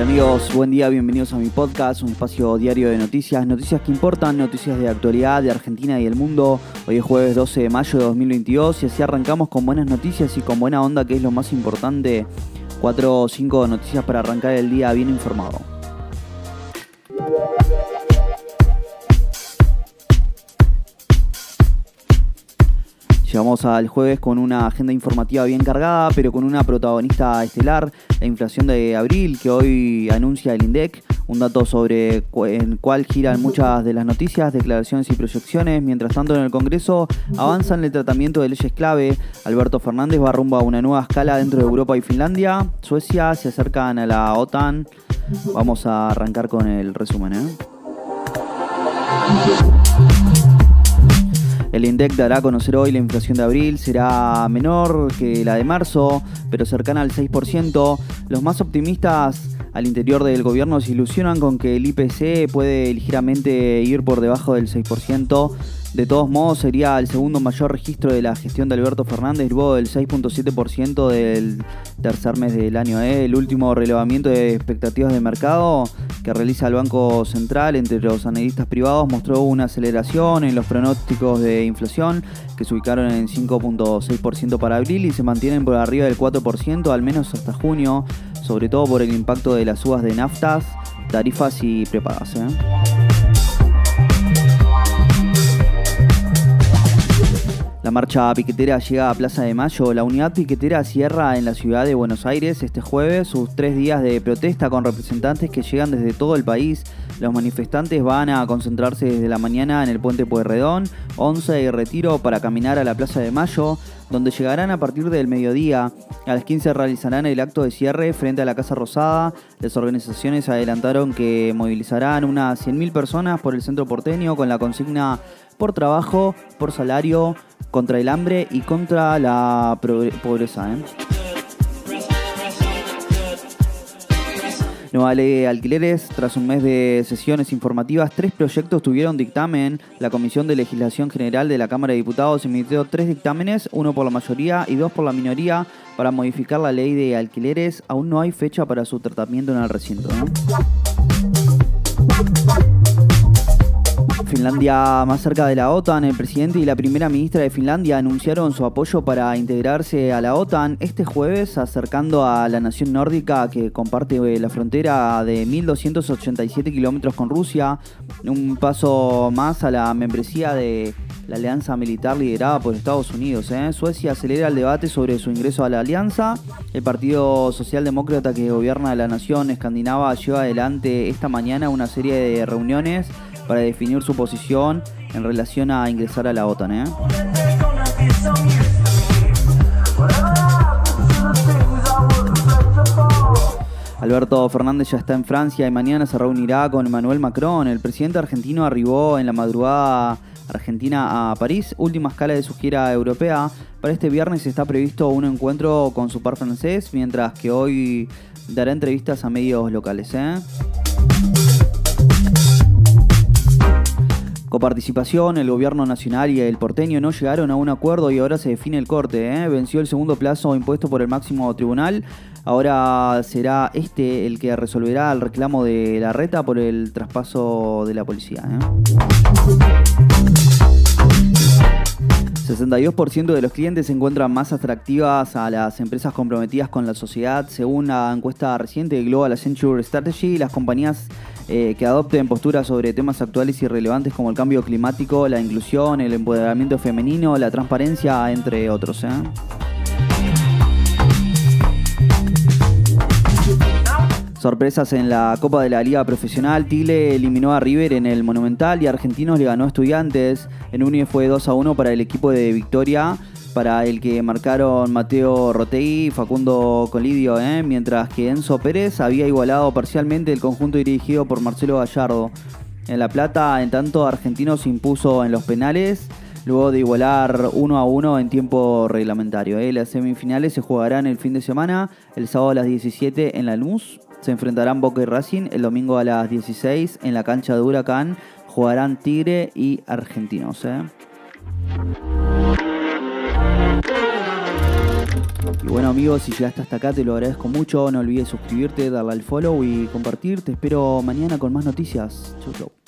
amigos? Buen día, bienvenidos a mi podcast, un espacio diario de noticias, noticias que importan, noticias de actualidad de Argentina y el mundo. Hoy es jueves 12 de mayo de 2022 y así arrancamos con buenas noticias y con buena onda, que es lo más importante. Cuatro o cinco noticias para arrancar el día bien informado. Llegamos al jueves con una agenda informativa bien cargada, pero con una protagonista estelar, la inflación de abril, que hoy anuncia el INDEC, un dato sobre el cual giran muchas de las noticias, declaraciones y proyecciones. Mientras tanto, en el Congreso avanzan el tratamiento de leyes clave. Alberto Fernández va rumbo a una nueva escala dentro de Europa y Finlandia. Suecia se acercan a la OTAN. Vamos a arrancar con el resumen. ¿eh? El INDEC dará a conocer hoy la inflación de abril, será menor que la de marzo, pero cercana al 6%. Los más optimistas al interior del gobierno se ilusionan con que el IPC puede ligeramente ir por debajo del 6%. De todos modos, sería el segundo mayor registro de la gestión de Alberto Fernández, luego del 6.7% del tercer mes del año. ¿eh? El último relevamiento de expectativas de mercado que realiza el Banco Central entre los analistas privados mostró una aceleración en los pronósticos de inflación que se ubicaron en 5.6% para abril y se mantienen por arriba del 4% al menos hasta junio, sobre todo por el impacto de las subas de naftas, tarifas y prepagas. ¿eh? La marcha piquetera llega a Plaza de Mayo. La unidad piquetera cierra en la ciudad de Buenos Aires este jueves sus tres días de protesta con representantes que llegan desde todo el país. Los manifestantes van a concentrarse desde la mañana en el puente Pueyrredón, 11 y Retiro para caminar a la Plaza de Mayo, donde llegarán a partir del mediodía. A las 15 realizarán el acto de cierre frente a la Casa Rosada. Las organizaciones adelantaron que movilizarán unas 100.000 personas por el centro porteño con la consigna por trabajo, por salario, contra el hambre y contra la pobreza. ¿eh? Nueva ley de alquileres. Tras un mes de sesiones informativas, tres proyectos tuvieron dictamen. La Comisión de Legislación General de la Cámara de Diputados emitió tres dictámenes, uno por la mayoría y dos por la minoría, para modificar la ley de alquileres. Aún no hay fecha para su tratamiento en el recinto. Finlandia más cerca de la OTAN, el presidente y la primera ministra de Finlandia anunciaron su apoyo para integrarse a la OTAN este jueves, acercando a la nación nórdica que comparte la frontera de 1.287 kilómetros con Rusia, un paso más a la membresía de la alianza militar liderada por Estados Unidos. ¿eh? Suecia acelera el debate sobre su ingreso a la alianza. El Partido Socialdemócrata que gobierna la nación escandinava lleva adelante esta mañana una serie de reuniones para definir su posición en relación a ingresar a la OTAN. ¿eh? Alberto Fernández ya está en Francia y mañana se reunirá con Emmanuel Macron. El presidente argentino arribó en la madrugada argentina a París, última escala de su gira europea. Para este viernes está previsto un encuentro con su par francés, mientras que hoy dará entrevistas a medios locales. ¿eh? Coparticipación, el gobierno nacional y el porteño no llegaron a un acuerdo y ahora se define el corte. ¿eh? Venció el segundo plazo impuesto por el máximo tribunal. Ahora será este el que resolverá el reclamo de la reta por el traspaso de la policía. 62% ¿eh? de los clientes se encuentran más atractivas a las empresas comprometidas con la sociedad. Según la encuesta reciente de Global Accenture Strategy, las compañías eh, que adopten posturas sobre temas actuales y relevantes como el cambio climático, la inclusión, el empoderamiento femenino, la transparencia, entre otros. ¿eh? Sorpresas en la Copa de la Liga Profesional. Tigre eliminó a River en el Monumental y Argentinos le ganó a Estudiantes. En un fue 2 a 1 para el equipo de Victoria para el que marcaron Mateo Rotegui y Facundo Colidio, ¿eh? mientras que Enzo Pérez había igualado parcialmente el conjunto dirigido por Marcelo Gallardo. En La Plata, en tanto, Argentino se impuso en los penales, luego de igualar 1 a 1 en tiempo reglamentario. ¿eh? Las semifinales se jugarán el fin de semana, el sábado a las 17 en la Luz. Se enfrentarán Boca y Racing el domingo a las 16 en la cancha de Huracán. Jugarán Tigre y Argentinos. ¿eh? Y bueno amigos, si llegaste hasta acá te lo agradezco mucho. No olvides suscribirte, darle al follow y compartir. Te espero mañana con más noticias. Chau chau.